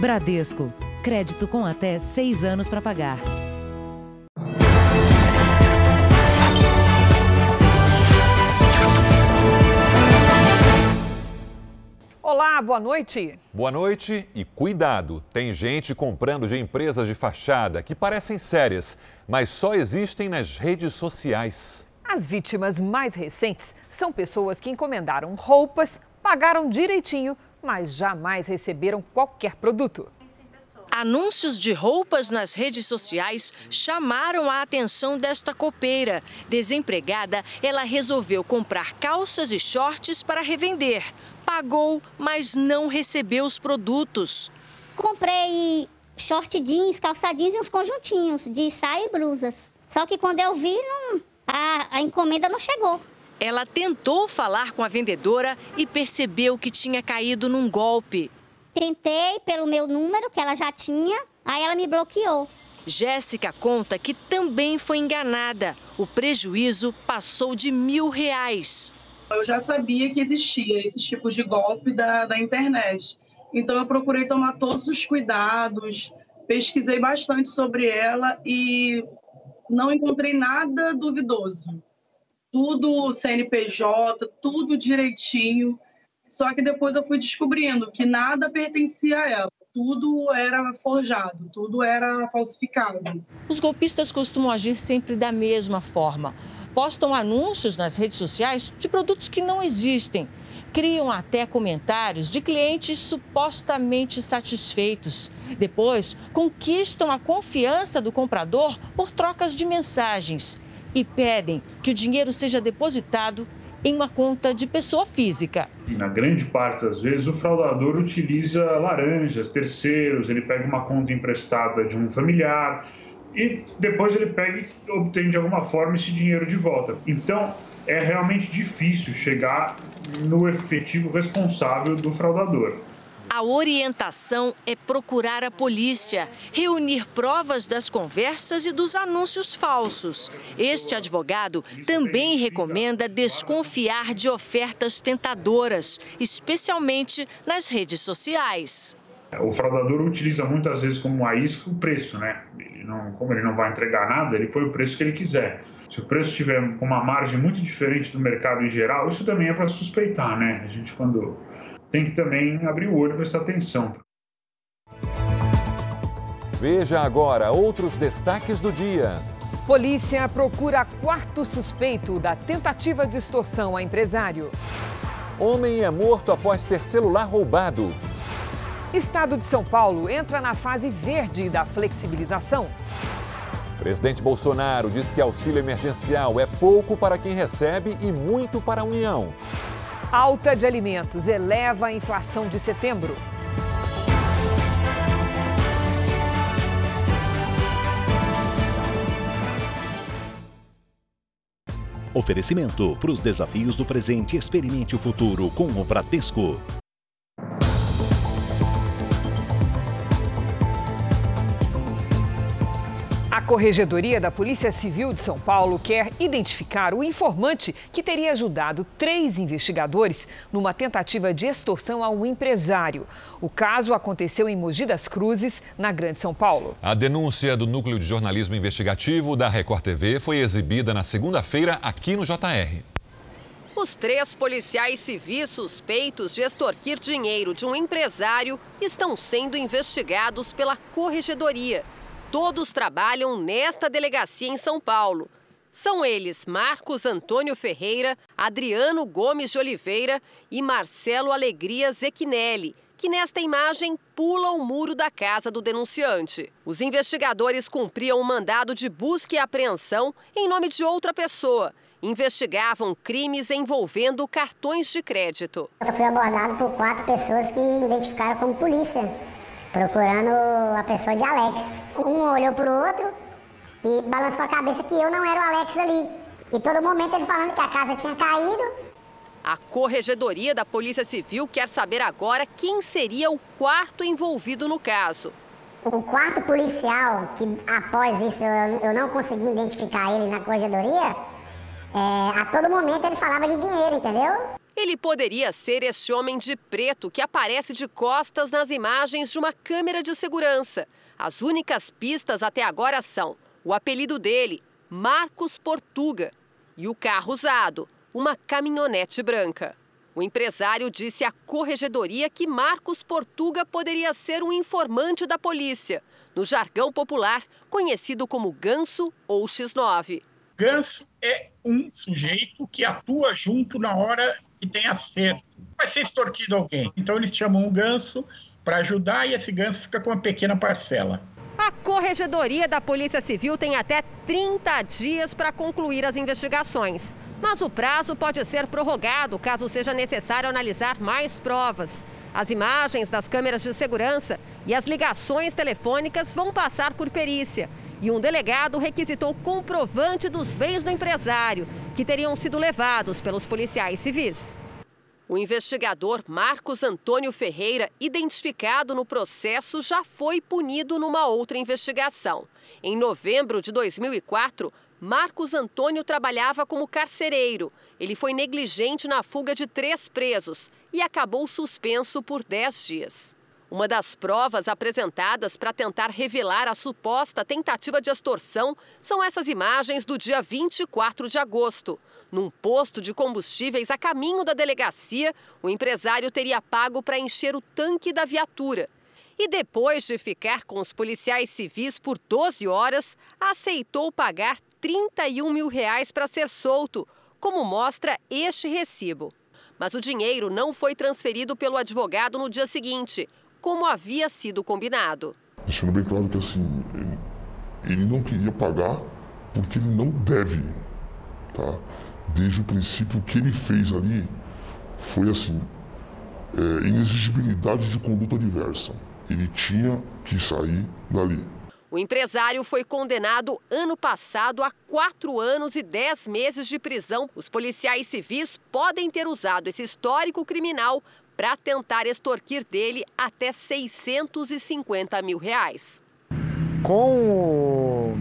Bradesco. Crédito com até seis anos para pagar. Olá, boa noite. Boa noite e cuidado. Tem gente comprando de empresas de fachada que parecem sérias, mas só existem nas redes sociais. As vítimas mais recentes são pessoas que encomendaram roupas, pagaram direitinho, mas jamais receberam qualquer produto. Anúncios de roupas nas redes sociais chamaram a atenção desta copeira. Desempregada, ela resolveu comprar calças e shorts para revender pagou, mas não recebeu os produtos. Comprei short jeans, calça jeans e uns conjuntinhos de saia e blusas. Só que quando eu vi, não, a, a encomenda não chegou. Ela tentou falar com a vendedora e percebeu que tinha caído num golpe. Tentei pelo meu número, que ela já tinha, aí ela me bloqueou. Jéssica conta que também foi enganada. O prejuízo passou de mil reais. Eu já sabia que existia esses tipos de golpe da, da internet. Então eu procurei tomar todos os cuidados, pesquisei bastante sobre ela e não encontrei nada duvidoso. Tudo CNPJ, tudo direitinho. Só que depois eu fui descobrindo que nada pertencia a ela. Tudo era forjado, tudo era falsificado. Os golpistas costumam agir sempre da mesma forma postam anúncios nas redes sociais de produtos que não existem. Criam até comentários de clientes supostamente satisfeitos. Depois, conquistam a confiança do comprador por trocas de mensagens e pedem que o dinheiro seja depositado em uma conta de pessoa física. Na grande parte das vezes, o fraudador utiliza laranjas, terceiros, ele pega uma conta emprestada de um familiar e depois ele pega e obtém de alguma forma esse dinheiro de volta. Então, é realmente difícil chegar no efetivo responsável do fraudador. A orientação é procurar a polícia, reunir provas das conversas e dos anúncios falsos. Este advogado também recomenda desconfiar de ofertas tentadoras, especialmente nas redes sociais. O fraudador utiliza muitas vezes como isca o preço, né? Ele não, como ele não vai entregar nada, ele põe o preço que ele quiser. Se o preço estiver com uma margem muito diferente do mercado em geral, isso também é para suspeitar, né? A gente quando tem que também abrir o olho para essa atenção. Veja agora outros destaques do dia. Polícia procura quarto suspeito da tentativa de extorsão a empresário. Homem é morto após ter celular roubado. Estado de São Paulo entra na fase verde da flexibilização. Presidente Bolsonaro diz que auxílio emergencial é pouco para quem recebe e muito para a União. Alta de alimentos eleva a inflação de setembro. Oferecimento para os desafios do presente, experimente o futuro com o Bradesco. Corregedoria da Polícia Civil de São Paulo quer identificar o informante que teria ajudado três investigadores numa tentativa de extorsão a um empresário. O caso aconteceu em Mogi das Cruzes, na Grande São Paulo. A denúncia do Núcleo de Jornalismo Investigativo da Record TV foi exibida na segunda-feira aqui no JR. Os três policiais civis suspeitos de extorquir dinheiro de um empresário estão sendo investigados pela Corregedoria. Todos trabalham nesta delegacia em São Paulo. São eles Marcos Antônio Ferreira, Adriano Gomes de Oliveira e Marcelo Alegria Zequinelli, que nesta imagem pula o muro da casa do denunciante. Os investigadores cumpriam um mandado de busca e apreensão em nome de outra pessoa. Investigavam crimes envolvendo cartões de crédito. Eu fui abordado por quatro pessoas que identificaram como polícia procurando a pessoa de Alex. Um olhou pro outro e balançou a cabeça que eu não era o Alex ali. E todo momento ele falando que a casa tinha caído. A Corregedoria da Polícia Civil quer saber agora quem seria o quarto envolvido no caso. O quarto policial, que após isso eu não consegui identificar ele na Corregedoria, é, a todo momento ele falava de dinheiro, entendeu? Ele poderia ser este homem de preto que aparece de costas nas imagens de uma câmera de segurança. As únicas pistas até agora são o apelido dele, Marcos Portuga, e o carro usado, uma caminhonete branca. O empresário disse à corregedoria que Marcos Portuga poderia ser um informante da polícia, no jargão popular conhecido como ganso ou X9. Ganso é um sujeito que atua junto na hora que tem acerto. Vai ser extorquido alguém. Então eles chamam um ganso para ajudar e esse ganso fica com uma pequena parcela. A Corregedoria da Polícia Civil tem até 30 dias para concluir as investigações. Mas o prazo pode ser prorrogado caso seja necessário analisar mais provas. As imagens das câmeras de segurança e as ligações telefônicas vão passar por perícia. E um delegado requisitou comprovante dos bens do empresário, que teriam sido levados pelos policiais civis. O investigador Marcos Antônio Ferreira, identificado no processo, já foi punido numa outra investigação. Em novembro de 2004, Marcos Antônio trabalhava como carcereiro. Ele foi negligente na fuga de três presos e acabou suspenso por dez dias. Uma das provas apresentadas para tentar revelar a suposta tentativa de extorsão são essas imagens do dia 24 de agosto. Num posto de combustíveis a caminho da delegacia, o empresário teria pago para encher o tanque da viatura. E depois de ficar com os policiais civis por 12 horas, aceitou pagar 31 mil reais para ser solto, como mostra este recibo. Mas o dinheiro não foi transferido pelo advogado no dia seguinte como havia sido combinado. Deixando bem claro que assim, ele, ele não queria pagar porque ele não deve, tá? Desde o princípio o que ele fez ali foi assim, é, inexigibilidade de conduta diversa. Ele tinha que sair dali. O empresário foi condenado ano passado a quatro anos e dez meses de prisão. Os policiais civis podem ter usado esse histórico criminal para tentar extorquir dele até 650 mil reais. Com o...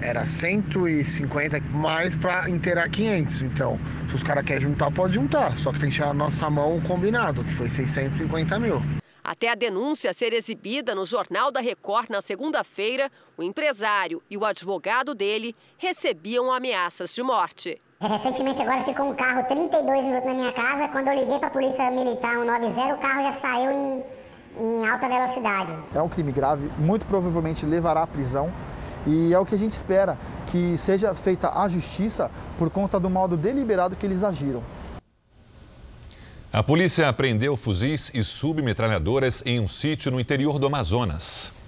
era 150 mais para inteirar 500. Então, se os caras querem juntar, pode juntar. Só que tem que tirar a nossa mão combinado, que foi 650 mil. Até a denúncia ser exibida no Jornal da Record na segunda-feira, o empresário e o advogado dele recebiam ameaças de morte. Recentemente agora ficou um carro 32 minutos na minha casa. Quando eu liguei para a polícia militar 190, o carro já saiu em, em alta velocidade. É um crime grave, muito provavelmente levará à prisão. E é o que a gente espera, que seja feita a justiça por conta do modo deliberado que eles agiram. A polícia apreendeu fuzis e submetralhadoras em um sítio no interior do Amazonas.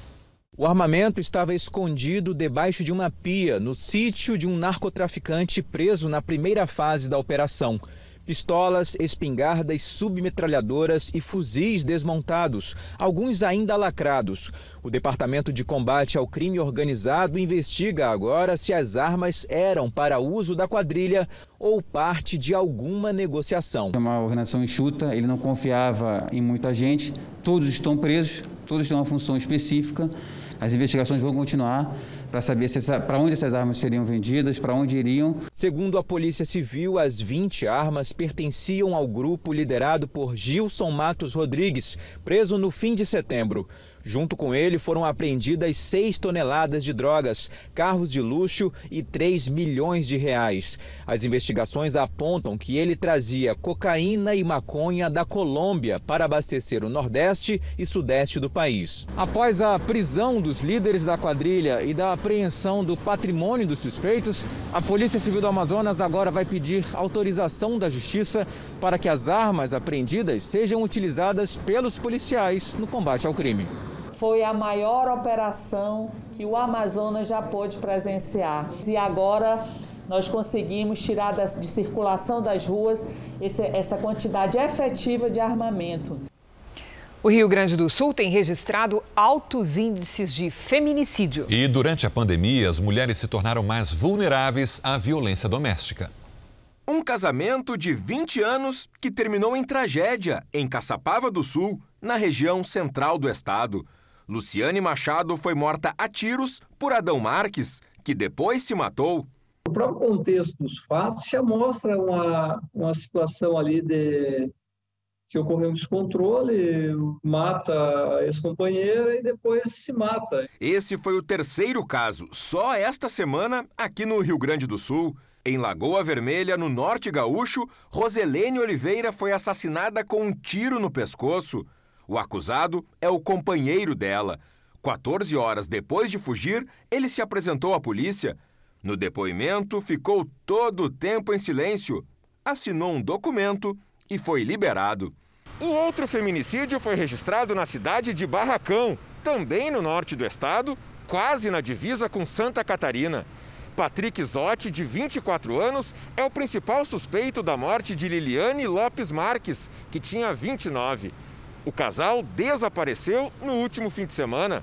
O armamento estava escondido debaixo de uma pia no sítio de um narcotraficante preso na primeira fase da operação. Pistolas, espingardas, submetralhadoras e fuzis desmontados, alguns ainda lacrados. O Departamento de Combate ao Crime Organizado investiga agora se as armas eram para uso da quadrilha ou parte de alguma negociação. É uma organização enxuta, ele não confiava em muita gente, todos estão presos, todos têm uma função específica. As investigações vão continuar para saber para onde essas armas seriam vendidas, para onde iriam. Segundo a Polícia Civil, as 20 armas pertenciam ao grupo liderado por Gilson Matos Rodrigues, preso no fim de setembro. Junto com ele foram apreendidas 6 toneladas de drogas, carros de luxo e 3 milhões de reais. As investigações apontam que ele trazia cocaína e maconha da Colômbia para abastecer o Nordeste e Sudeste do país. Após a prisão dos líderes da quadrilha e da apreensão do patrimônio dos suspeitos, a Polícia Civil do Amazonas agora vai pedir autorização da Justiça para que as armas apreendidas sejam utilizadas pelos policiais no combate ao crime foi a maior operação que o Amazonas já pôde presenciar. E agora nós conseguimos tirar de circulação das ruas essa quantidade efetiva de armamento. O Rio Grande do Sul tem registrado altos índices de feminicídio. E durante a pandemia, as mulheres se tornaram mais vulneráveis à violência doméstica. Um casamento de 20 anos que terminou em tragédia em Caçapava do Sul, na região central do estado. Luciane Machado foi morta a tiros por Adão Marques, que depois se matou. O próprio contexto dos fatos já mostra uma, uma situação ali de que ocorreu um descontrole, mata a ex-companheira e depois se mata. Esse foi o terceiro caso, só esta semana, aqui no Rio Grande do Sul. Em Lagoa Vermelha, no norte gaúcho, Roselene Oliveira foi assassinada com um tiro no pescoço. O acusado é o companheiro dela. 14 horas depois de fugir, ele se apresentou à polícia. No depoimento, ficou todo o tempo em silêncio, assinou um documento e foi liberado. Um outro feminicídio foi registrado na cidade de Barracão, também no norte do estado, quase na divisa com Santa Catarina. Patrick Zotti, de 24 anos, é o principal suspeito da morte de Liliane Lopes Marques, que tinha 29. O casal desapareceu no último fim de semana.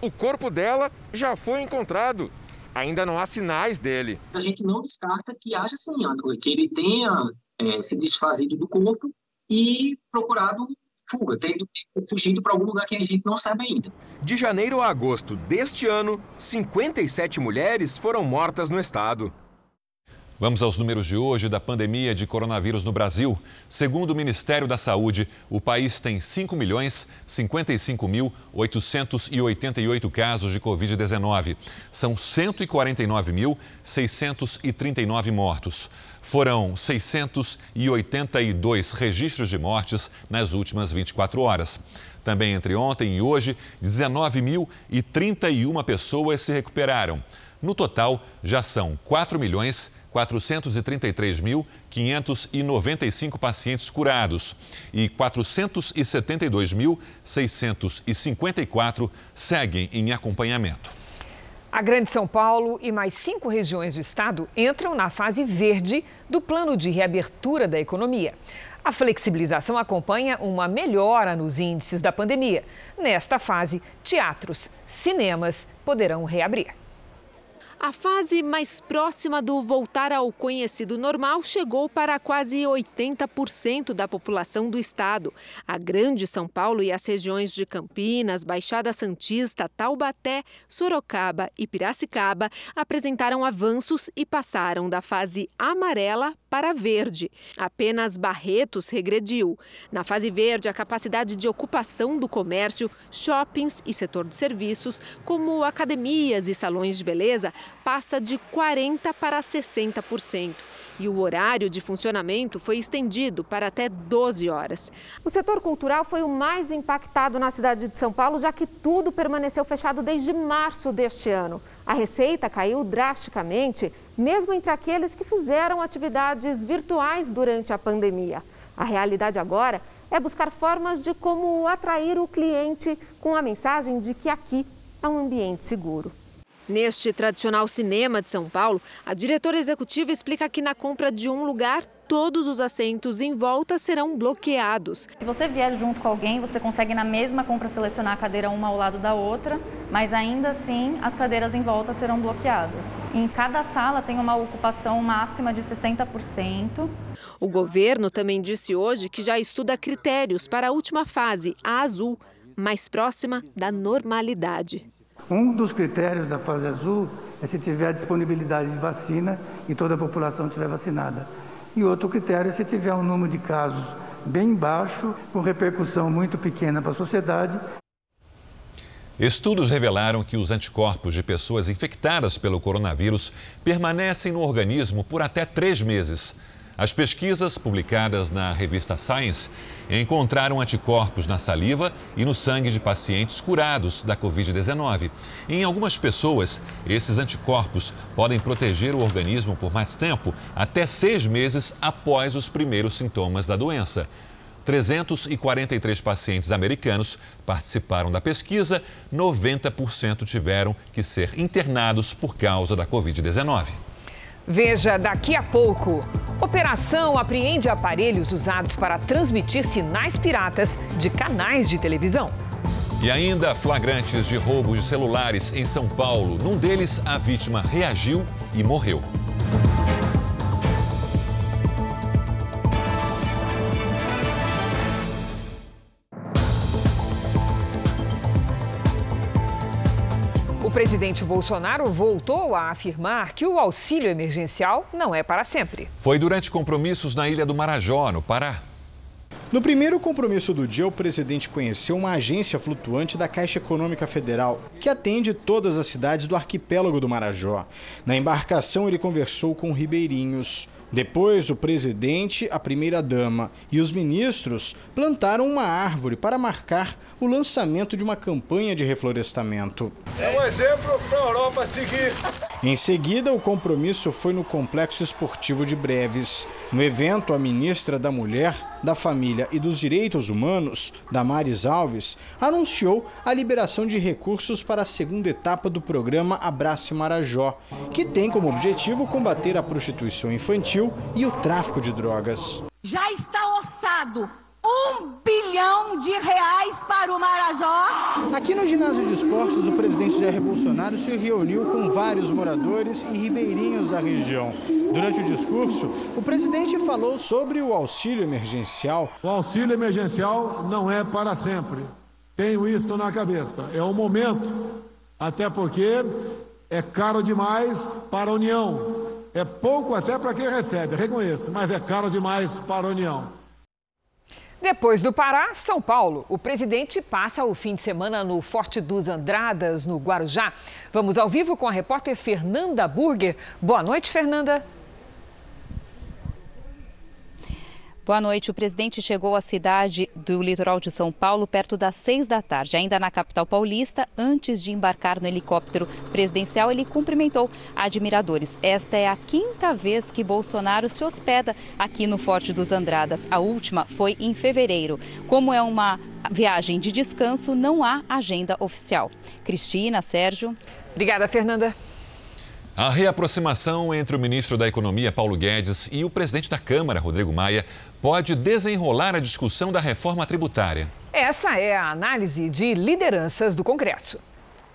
O corpo dela já foi encontrado ainda não há sinais dele. A gente não descarta que haja sim, que ele tenha é, se desfazido do corpo e procurado fuga, tendo fugindo para algum lugar que a gente não sabe ainda. De janeiro a agosto deste ano, 57 mulheres foram mortas no estado. Vamos aos números de hoje da pandemia de coronavírus no Brasil. Segundo o Ministério da Saúde, o país tem 5 milhões 55 mil 888 casos de Covid-19. São 149.639 mortos. Foram 682 registros de mortes nas últimas 24 horas. Também entre ontem e hoje, 19.031 pessoas se recuperaram. No total, já são 4 milhões 433.595 pacientes curados e 472.654 seguem em acompanhamento. A Grande São Paulo e mais cinco regiões do estado entram na fase verde do plano de reabertura da economia. A flexibilização acompanha uma melhora nos índices da pandemia. Nesta fase, teatros, cinemas poderão reabrir. A fase mais próxima do voltar ao conhecido normal chegou para quase 80% da população do estado. A Grande São Paulo e as regiões de Campinas, Baixada Santista, Taubaté, Sorocaba e Piracicaba apresentaram avanços e passaram da fase amarela para verde. Apenas Barretos regrediu. Na fase verde, a capacidade de ocupação do comércio, shoppings e setor de serviços, como academias e salões de beleza, passa de 40% para 60% e o horário de funcionamento foi estendido para até 12 horas. O setor cultural foi o mais impactado na cidade de São Paulo, já que tudo permaneceu fechado desde março deste ano. A receita caiu drasticamente, mesmo entre aqueles que fizeram atividades virtuais durante a pandemia. A realidade agora é buscar formas de como atrair o cliente com a mensagem de que aqui é um ambiente seguro. Neste tradicional cinema de São Paulo, a diretora executiva explica que na compra de um lugar, todos os assentos em volta serão bloqueados. Se você vier junto com alguém, você consegue na mesma compra selecionar a cadeira uma ao lado da outra, mas ainda assim as cadeiras em volta serão bloqueadas. Em cada sala tem uma ocupação máxima de 60%. O governo também disse hoje que já estuda critérios para a última fase, a azul, mais próxima da normalidade. Um dos critérios da fase azul é se tiver disponibilidade de vacina e toda a população estiver vacinada. E outro critério é se tiver um número de casos bem baixo, com repercussão muito pequena para a sociedade. Estudos revelaram que os anticorpos de pessoas infectadas pelo coronavírus permanecem no organismo por até três meses. As pesquisas publicadas na revista Science encontraram anticorpos na saliva e no sangue de pacientes curados da Covid-19. Em algumas pessoas, esses anticorpos podem proteger o organismo por mais tempo, até seis meses após os primeiros sintomas da doença. 343 pacientes americanos participaram da pesquisa, 90% tiveram que ser internados por causa da Covid-19. Veja daqui a pouco. Operação apreende aparelhos usados para transmitir sinais piratas de canais de televisão. E ainda flagrantes de roubo de celulares em São Paulo. Num deles, a vítima reagiu e morreu. Presidente Bolsonaro voltou a afirmar que o auxílio emergencial não é para sempre. Foi durante compromissos na Ilha do Marajó, no Pará. No primeiro compromisso do dia, o presidente conheceu uma agência flutuante da Caixa Econômica Federal, que atende todas as cidades do arquipélago do Marajó. Na embarcação, ele conversou com ribeirinhos. Depois, o presidente, a primeira-dama e os ministros plantaram uma árvore para marcar o lançamento de uma campanha de reflorestamento. É um exemplo para a Europa seguir. Em seguida, o compromisso foi no Complexo Esportivo de Breves. No evento, a ministra da Mulher, da Família e dos Direitos Humanos, Damares Alves, anunciou a liberação de recursos para a segunda etapa do programa Abrace Marajó, que tem como objetivo combater a prostituição infantil e o tráfico de drogas. Já está orçado um bilhão de reais para o Marajó. Aqui no ginásio de esportes, o presidente Jair Bolsonaro se reuniu com vários moradores e ribeirinhos da região. Durante o discurso, o presidente falou sobre o auxílio emergencial. O auxílio emergencial não é para sempre. Tenho isso na cabeça. É o momento, até porque é caro demais para a União. É pouco até para quem recebe, reconheço, mas é caro demais para a União. Depois do Pará, São Paulo. O presidente passa o fim de semana no Forte dos Andradas, no Guarujá. Vamos ao vivo com a repórter Fernanda Burger. Boa noite, Fernanda. Boa noite. O presidente chegou à cidade do litoral de São Paulo perto das seis da tarde, ainda na capital paulista. Antes de embarcar no helicóptero presidencial, ele cumprimentou admiradores. Esta é a quinta vez que Bolsonaro se hospeda aqui no Forte dos Andradas. A última foi em fevereiro. Como é uma viagem de descanso, não há agenda oficial. Cristina, Sérgio. Obrigada, Fernanda. A reaproximação entre o ministro da Economia, Paulo Guedes, e o presidente da Câmara, Rodrigo Maia, pode desenrolar a discussão da reforma tributária. Essa é a análise de lideranças do Congresso.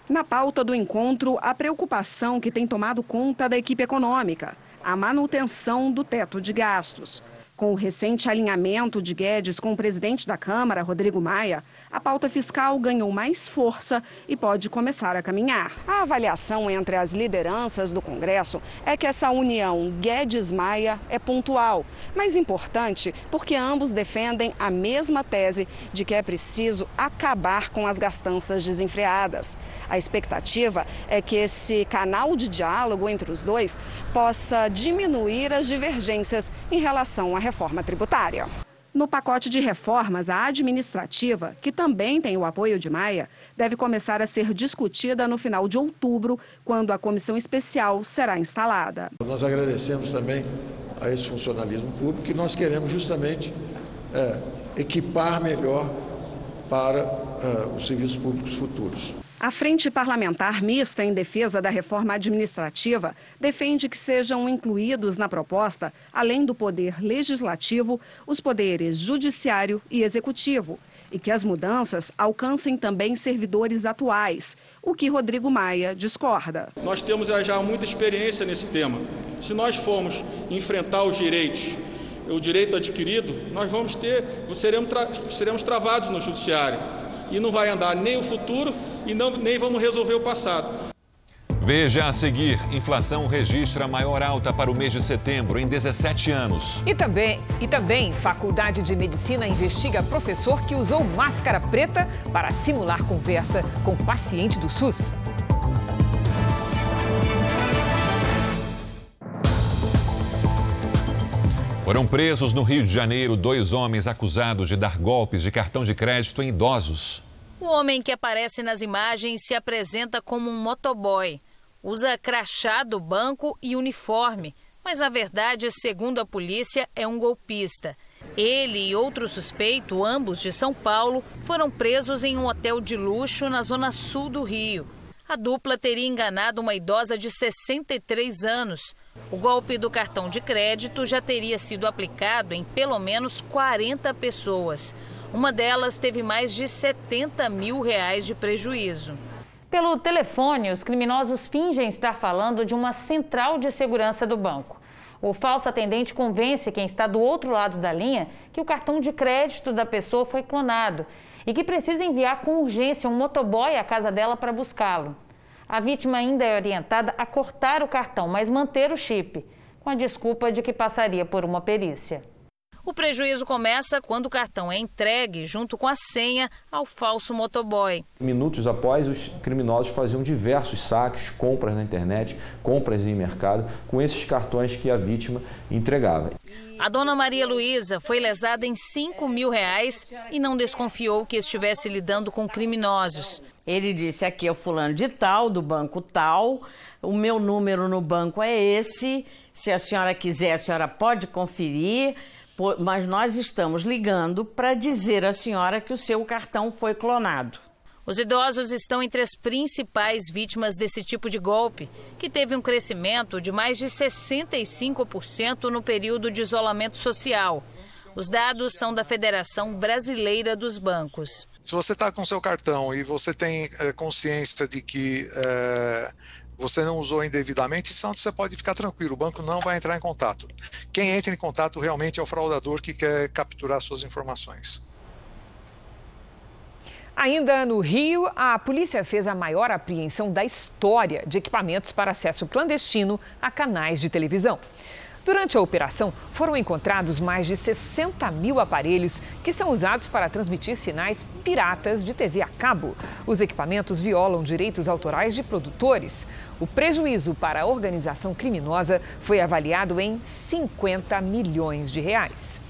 Na pauta do encontro, a preocupação que tem tomado conta da equipe econômica, a manutenção do teto de gastos. Com o recente alinhamento de Guedes com o presidente da Câmara, Rodrigo Maia, a pauta fiscal ganhou mais força e pode começar a caminhar. A avaliação entre as lideranças do Congresso é que essa união Guedes-Maia é pontual, mas importante porque ambos defendem a mesma tese de que é preciso acabar com as gastanças desenfreadas. A expectativa é que esse canal de diálogo entre os dois possa diminuir as divergências em relação à reforma tributária. No pacote de reformas, a administrativa, que também tem o apoio de Maia, deve começar a ser discutida no final de outubro, quando a comissão especial será instalada. Nós agradecemos também a esse funcionalismo público que nós queremos justamente é, equipar melhor para é, os serviços públicos futuros. A Frente Parlamentar Mista em Defesa da Reforma Administrativa defende que sejam incluídos na proposta, além do poder legislativo, os poderes judiciário e executivo e que as mudanças alcancem também servidores atuais, o que Rodrigo Maia discorda. Nós temos já muita experiência nesse tema. Se nós formos enfrentar os direitos, o direito adquirido, nós vamos ter, seremos, tra seremos travados no judiciário e não vai andar nem o futuro e não, nem vamos resolver o passado. Veja a seguir: inflação registra maior alta para o mês de setembro em 17 anos. E também, e também, Faculdade de Medicina investiga professor que usou máscara preta para simular conversa com paciente do SUS. Foram presos no Rio de Janeiro dois homens acusados de dar golpes de cartão de crédito em idosos. O homem que aparece nas imagens se apresenta como um motoboy. Usa crachá do banco e uniforme, mas na verdade, segundo a polícia, é um golpista. Ele e outro suspeito, ambos de São Paulo, foram presos em um hotel de luxo na zona sul do Rio. A dupla teria enganado uma idosa de 63 anos. O golpe do cartão de crédito já teria sido aplicado em pelo menos 40 pessoas. Uma delas teve mais de 70 mil reais de prejuízo. Pelo telefone, os criminosos fingem estar falando de uma central de segurança do banco. O falso atendente convence quem está do outro lado da linha que o cartão de crédito da pessoa foi clonado e que precisa enviar com urgência um motoboy à casa dela para buscá-lo. A vítima ainda é orientada a cortar o cartão, mas manter o chip, com a desculpa de que passaria por uma perícia. O prejuízo começa quando o cartão é entregue junto com a senha ao falso motoboy. Minutos após, os criminosos faziam diversos saques, compras na internet, compras em mercado, com esses cartões que a vítima entregava. A dona Maria Luísa foi lesada em 5 mil reais e não desconfiou que estivesse lidando com criminosos. Ele disse: aqui é o fulano de tal, do banco tal, o meu número no banco é esse. Se a senhora quiser, a senhora pode conferir mas nós estamos ligando para dizer à senhora que o seu cartão foi clonado. Os idosos estão entre as principais vítimas desse tipo de golpe, que teve um crescimento de mais de 65% no período de isolamento social. Os dados são da Federação Brasileira dos Bancos. Se você está com seu cartão e você tem é, consciência de que é, você não usou indevidamente, então você pode ficar tranquilo, o banco não vai entrar em contato. Quem entra em contato realmente é o fraudador que quer capturar suas informações. Ainda no Rio, a polícia fez a maior apreensão da história de equipamentos para acesso clandestino a canais de televisão. Durante a operação, foram encontrados mais de 60 mil aparelhos que são usados para transmitir sinais piratas de TV a cabo. Os equipamentos violam direitos autorais de produtores. O prejuízo para a organização criminosa foi avaliado em 50 milhões de reais.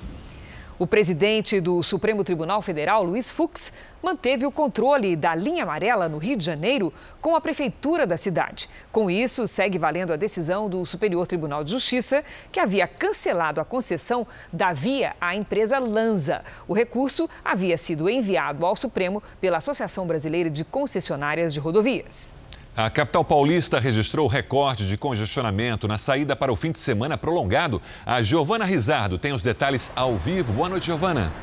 O presidente do Supremo Tribunal Federal, Luiz Fux, manteve o controle da linha amarela no Rio de Janeiro com a prefeitura da cidade. Com isso, segue valendo a decisão do Superior Tribunal de Justiça, que havia cancelado a concessão da via à empresa Lanza. O recurso havia sido enviado ao Supremo pela Associação Brasileira de Concessionárias de Rodovias. A capital paulista registrou recorde de congestionamento na saída para o fim de semana prolongado. A Giovana Rizardo tem os detalhes ao vivo. Boa noite, Giovana.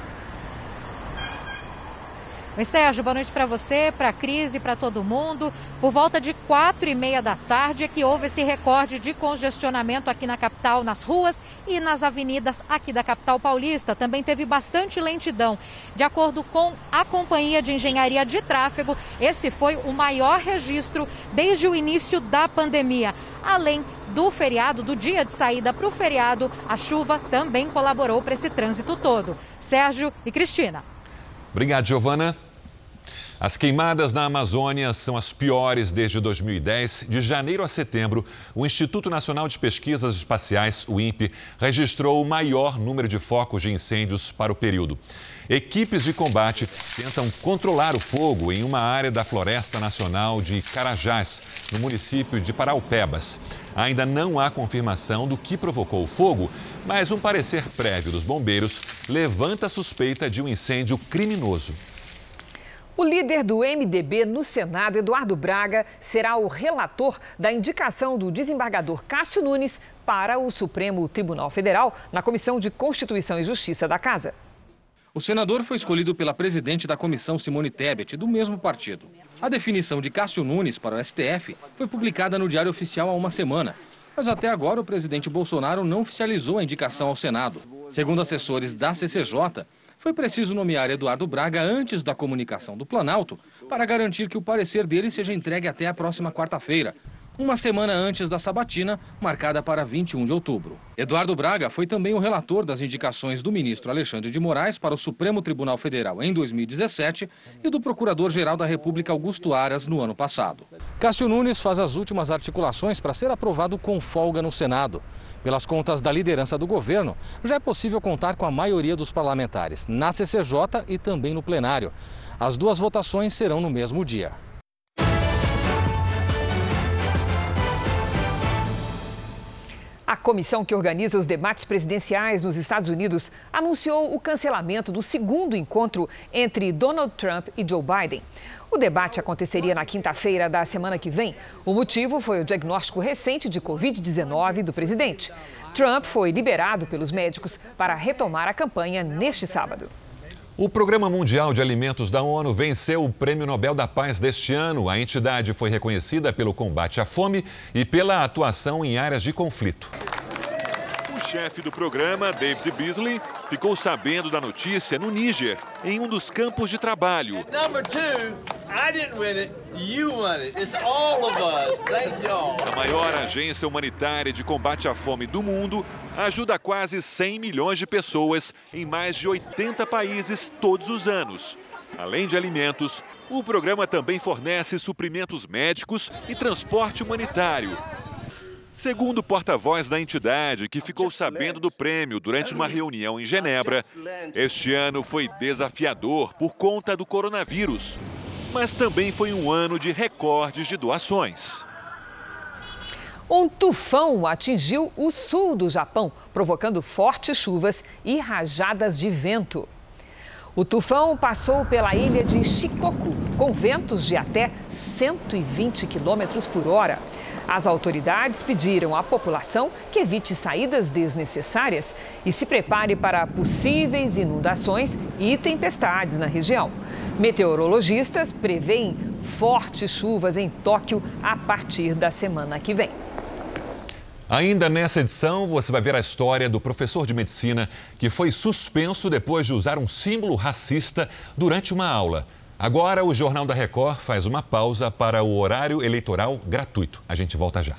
Oi, Sérgio, boa noite para você, para a Cris e para todo mundo. Por volta de quatro e meia da tarde é que houve esse recorde de congestionamento aqui na capital, nas ruas e nas avenidas aqui da capital paulista. Também teve bastante lentidão. De acordo com a Companhia de Engenharia de Tráfego, esse foi o maior registro desde o início da pandemia. Além do feriado, do dia de saída para o feriado, a chuva também colaborou para esse trânsito todo. Sérgio e Cristina. Obrigado, Giovana. As queimadas na Amazônia são as piores desde 2010. De janeiro a setembro, o Instituto Nacional de Pesquisas Espaciais, o INPE, registrou o maior número de focos de incêndios para o período. Equipes de combate tentam controlar o fogo em uma área da Floresta Nacional de Carajás, no município de Paraupebas. Ainda não há confirmação do que provocou o fogo, mas um parecer prévio dos bombeiros levanta a suspeita de um incêndio criminoso. O líder do MDB no Senado, Eduardo Braga, será o relator da indicação do desembargador Cássio Nunes para o Supremo Tribunal Federal na Comissão de Constituição e Justiça da Casa. O senador foi escolhido pela presidente da comissão, Simone Tebet, do mesmo partido. A definição de Cássio Nunes para o STF foi publicada no Diário Oficial há uma semana. Mas até agora o presidente Bolsonaro não oficializou a indicação ao Senado. Segundo assessores da CCJ, foi preciso nomear Eduardo Braga antes da comunicação do Planalto para garantir que o parecer dele seja entregue até a próxima quarta-feira, uma semana antes da sabatina, marcada para 21 de outubro. Eduardo Braga foi também o relator das indicações do ministro Alexandre de Moraes para o Supremo Tribunal Federal em 2017 e do Procurador-Geral da República Augusto Aras no ano passado. Cássio Nunes faz as últimas articulações para ser aprovado com folga no Senado. Pelas contas da liderança do governo, já é possível contar com a maioria dos parlamentares na CCJ e também no plenário. As duas votações serão no mesmo dia. A comissão que organiza os debates presidenciais nos Estados Unidos anunciou o cancelamento do segundo encontro entre Donald Trump e Joe Biden. O debate aconteceria na quinta-feira da semana que vem. O motivo foi o diagnóstico recente de Covid-19 do presidente. Trump foi liberado pelos médicos para retomar a campanha neste sábado. O Programa Mundial de Alimentos da ONU venceu o Prêmio Nobel da Paz deste ano. A entidade foi reconhecida pelo combate à fome e pela atuação em áreas de conflito. O chefe do programa, David Beasley, ficou sabendo da notícia no Níger, em um dos campos de trabalho. A maior agência humanitária de combate à fome do mundo ajuda quase 100 milhões de pessoas em mais de 80 países todos os anos. Além de alimentos, o programa também fornece suprimentos médicos e transporte humanitário. Segundo o porta-voz da entidade, que ficou sabendo do prêmio durante uma reunião em Genebra, este ano foi desafiador por conta do coronavírus, mas também foi um ano de recordes de doações. Um tufão atingiu o sul do Japão, provocando fortes chuvas e rajadas de vento. O tufão passou pela ilha de Shikoku, com ventos de até 120 km por hora. As autoridades pediram à população que evite saídas desnecessárias e se prepare para possíveis inundações e tempestades na região. Meteorologistas preveem fortes chuvas em Tóquio a partir da semana que vem. Ainda nessa edição, você vai ver a história do professor de medicina que foi suspenso depois de usar um símbolo racista durante uma aula. Agora, o Jornal da Record faz uma pausa para o horário eleitoral gratuito. A gente volta já.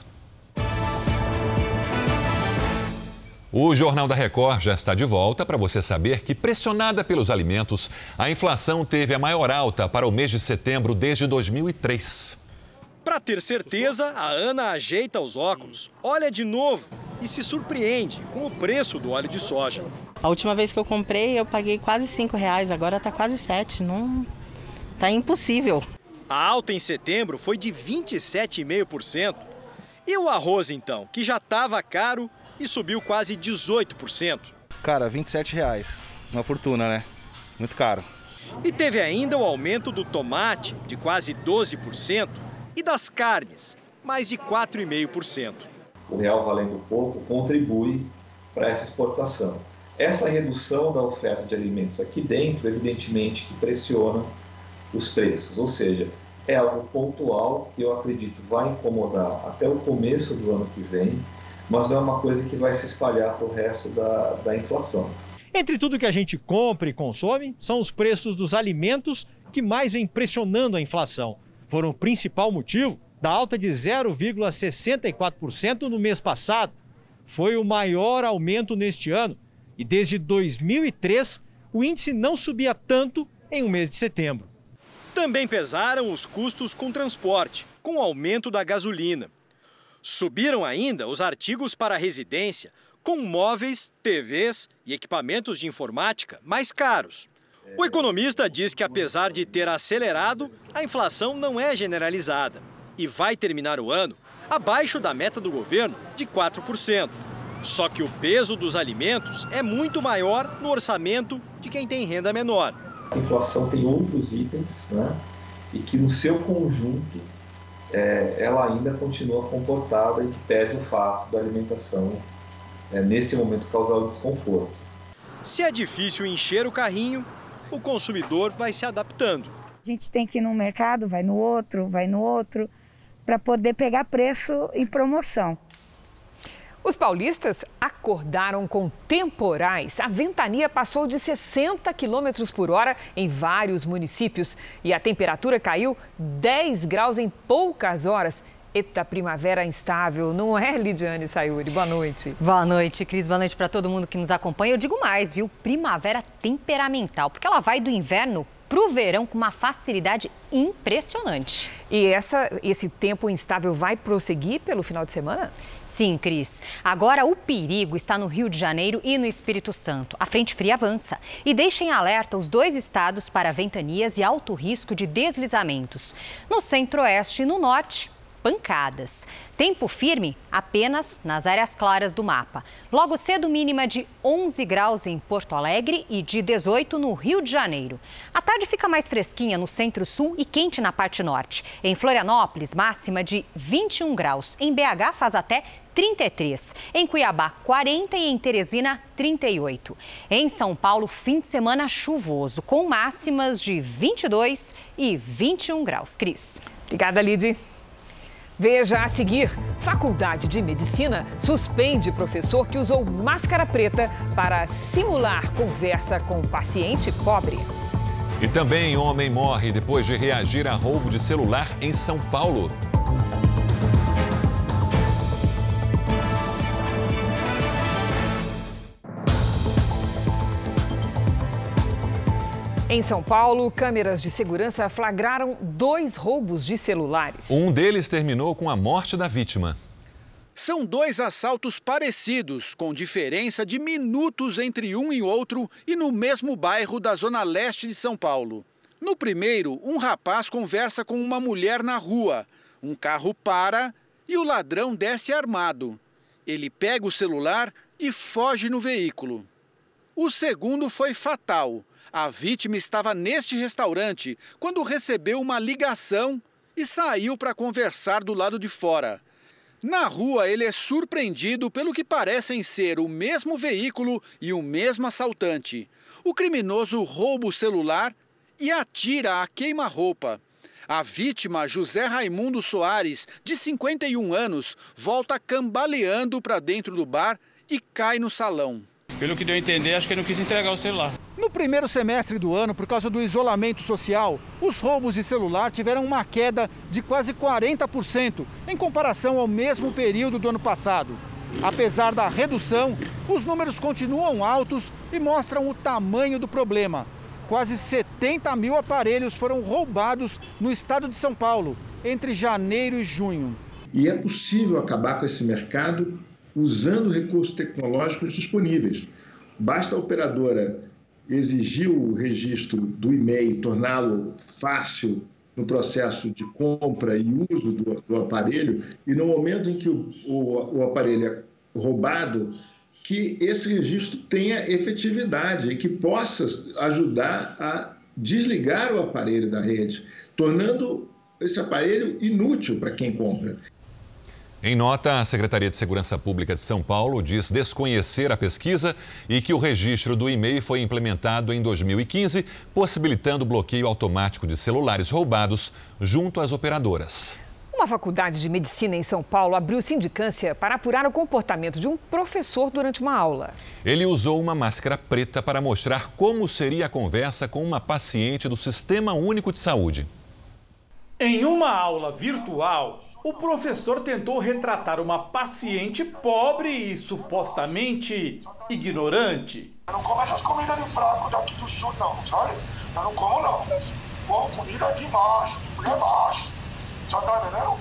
O Jornal da Record já está de volta para você saber que, pressionada pelos alimentos, a inflação teve a maior alta para o mês de setembro desde 2003. Para ter certeza, a Ana ajeita os óculos, olha de novo e se surpreende com o preço do óleo de soja. A última vez que eu comprei, eu paguei quase cinco reais, agora está quase sete. Não, tá impossível. A alta em setembro foi de 27,5%. E o arroz então, que já estava caro e subiu quase 18%. Cara, 27 reais, uma fortuna, né? Muito caro. E teve ainda o aumento do tomate de quase 12% e das carnes, mais de 4,5%. O real valendo pouco contribui para essa exportação. Essa redução da oferta de alimentos aqui dentro, evidentemente, que pressiona os preços, ou seja, é algo pontual que eu acredito vai incomodar até o começo do ano que vem, mas não é uma coisa que vai se espalhar para o resto da, da inflação. Entre tudo que a gente compra e consome, são os preços dos alimentos que mais vem pressionando a inflação foram o principal motivo da alta de 0,64% no mês passado. Foi o maior aumento neste ano e desde 2003 o índice não subia tanto em um mês de setembro. Também pesaram os custos com transporte, com o aumento da gasolina. Subiram ainda os artigos para residência, com móveis, TVs e equipamentos de informática mais caros. O economista diz que, apesar de ter acelerado, a inflação não é generalizada e vai terminar o ano abaixo da meta do governo de 4%. Só que o peso dos alimentos é muito maior no orçamento de quem tem renda menor. A inflação tem outros itens, né? E que no seu conjunto é, ela ainda continua comportada e que pese o fato da alimentação é, nesse momento causar o desconforto. Se é difícil encher o carrinho, o consumidor vai se adaptando. A gente tem que ir num mercado, vai no outro, vai no outro, para poder pegar preço e promoção. Os paulistas acordaram com temporais. A ventania passou de 60 km por hora em vários municípios e a temperatura caiu 10 graus em poucas horas. Eita, primavera instável, não é, Lidiane Sayuri? Boa noite. Boa noite, Cris. Boa noite para todo mundo que nos acompanha. Eu digo mais, viu? Primavera temperamental, porque ela vai do inverno para o verão com uma facilidade impressionante. E essa, esse tempo instável vai prosseguir pelo final de semana? Sim, Cris. Agora o perigo está no Rio de Janeiro e no Espírito Santo. A frente fria avança e deixa em alerta os dois estados para ventanias e alto risco de deslizamentos. No centro-oeste e no norte, pancadas. Tempo firme apenas nas áreas claras do mapa. Logo cedo, mínima de 11 graus em Porto Alegre e de 18 no Rio de Janeiro. A tarde fica mais fresquinha no centro-sul e quente na parte norte. Em Florianópolis, máxima de 21 graus. Em BH, faz até 33. Em Cuiabá, 40 e em Teresina, 38. Em São Paulo, fim de semana chuvoso, com máximas de 22 e 21 graus. Cris. Obrigada, Lidy. Veja a seguir: Faculdade de Medicina suspende professor que usou máscara preta para simular conversa com paciente pobre. E também homem morre depois de reagir a roubo de celular em São Paulo. Em São Paulo, câmeras de segurança flagraram dois roubos de celulares. Um deles terminou com a morte da vítima. São dois assaltos parecidos, com diferença de minutos entre um e outro e no mesmo bairro da zona leste de São Paulo. No primeiro, um rapaz conversa com uma mulher na rua. Um carro para e o ladrão desce armado. Ele pega o celular e foge no veículo. O segundo foi fatal. A vítima estava neste restaurante quando recebeu uma ligação e saiu para conversar do lado de fora. Na rua, ele é surpreendido pelo que parecem ser o mesmo veículo e o mesmo assaltante. O criminoso rouba o celular e atira a queima-roupa. A vítima, José Raimundo Soares, de 51 anos, volta cambaleando para dentro do bar e cai no salão. Pelo que deu a entender, acho que ele não quis entregar o celular. No primeiro semestre do ano, por causa do isolamento social, os roubos de celular tiveram uma queda de quase 40% em comparação ao mesmo período do ano passado. Apesar da redução, os números continuam altos e mostram o tamanho do problema. Quase 70 mil aparelhos foram roubados no estado de São Paulo entre janeiro e junho. E é possível acabar com esse mercado usando recursos tecnológicos disponíveis. Basta a operadora exigir o registro do e-mail, torná-lo fácil no processo de compra e uso do, do aparelho, e no momento em que o, o, o aparelho é roubado, que esse registro tenha efetividade e que possa ajudar a desligar o aparelho da rede, tornando esse aparelho inútil para quem compra. Em nota, a Secretaria de Segurança Pública de São Paulo diz desconhecer a pesquisa e que o registro do e-mail foi implementado em 2015, possibilitando o bloqueio automático de celulares roubados junto às operadoras. Uma faculdade de medicina em São Paulo abriu sindicância para apurar o comportamento de um professor durante uma aula. Ele usou uma máscara preta para mostrar como seria a conversa com uma paciente do Sistema Único de Saúde. Em uma aula virtual, o professor tentou retratar uma paciente pobre e supostamente ignorante. Eu não como essas comidas de fraco daqui do sul, não, sabe? Eu não como, não. Como comida de macho, de mulher macho. Já tá entendendo?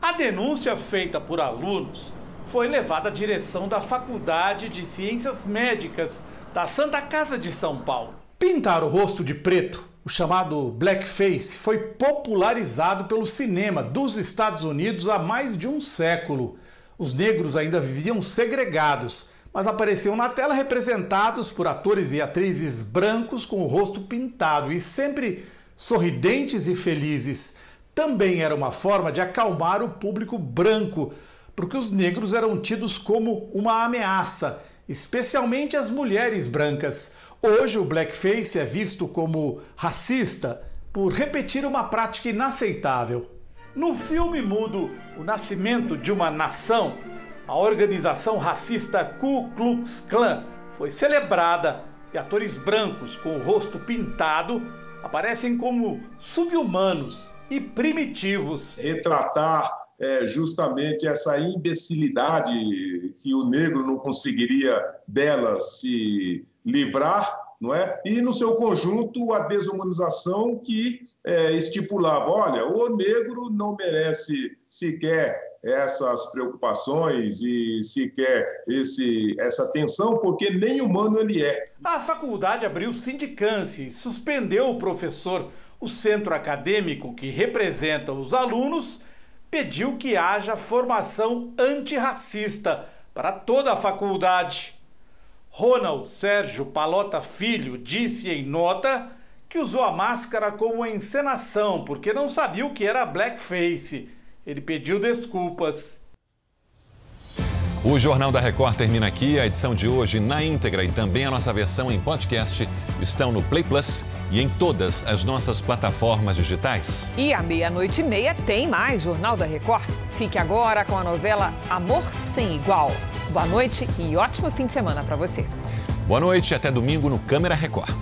A denúncia feita por alunos foi levada à direção da Faculdade de Ciências Médicas da Santa Casa de São Paulo. Pintar o rosto de preto o chamado blackface foi popularizado pelo cinema dos Estados Unidos há mais de um século. Os negros ainda viviam segregados, mas apareciam na tela representados por atores e atrizes brancos com o rosto pintado e sempre sorridentes e felizes. Também era uma forma de acalmar o público branco, porque os negros eram tidos como uma ameaça, especialmente as mulheres brancas. Hoje, o blackface é visto como racista por repetir uma prática inaceitável. No filme mudo O Nascimento de uma Nação, a organização racista Ku Klux Klan foi celebrada e atores brancos com o rosto pintado aparecem como subhumanos e primitivos. Retratar é, justamente essa imbecilidade que o negro não conseguiria dela se livrar, não é? E no seu conjunto a desumanização que é, estipulava, olha, o negro não merece sequer essas preocupações e sequer esse, essa atenção, porque nem humano ele é. A faculdade abriu sindicância e suspendeu o professor. O centro acadêmico que representa os alunos pediu que haja formação antirracista para toda a faculdade. Ronald Sérgio Palota Filho disse em nota que usou a máscara como encenação porque não sabia o que era blackface. Ele pediu desculpas. O Jornal da Record termina aqui. A edição de hoje na íntegra e também a nossa versão em podcast estão no Play Plus e em todas as nossas plataformas digitais. E à meia-noite e meia tem mais Jornal da Record. Fique agora com a novela Amor Sem Igual. Boa noite e ótimo fim de semana para você. Boa noite e até domingo no Câmera Record.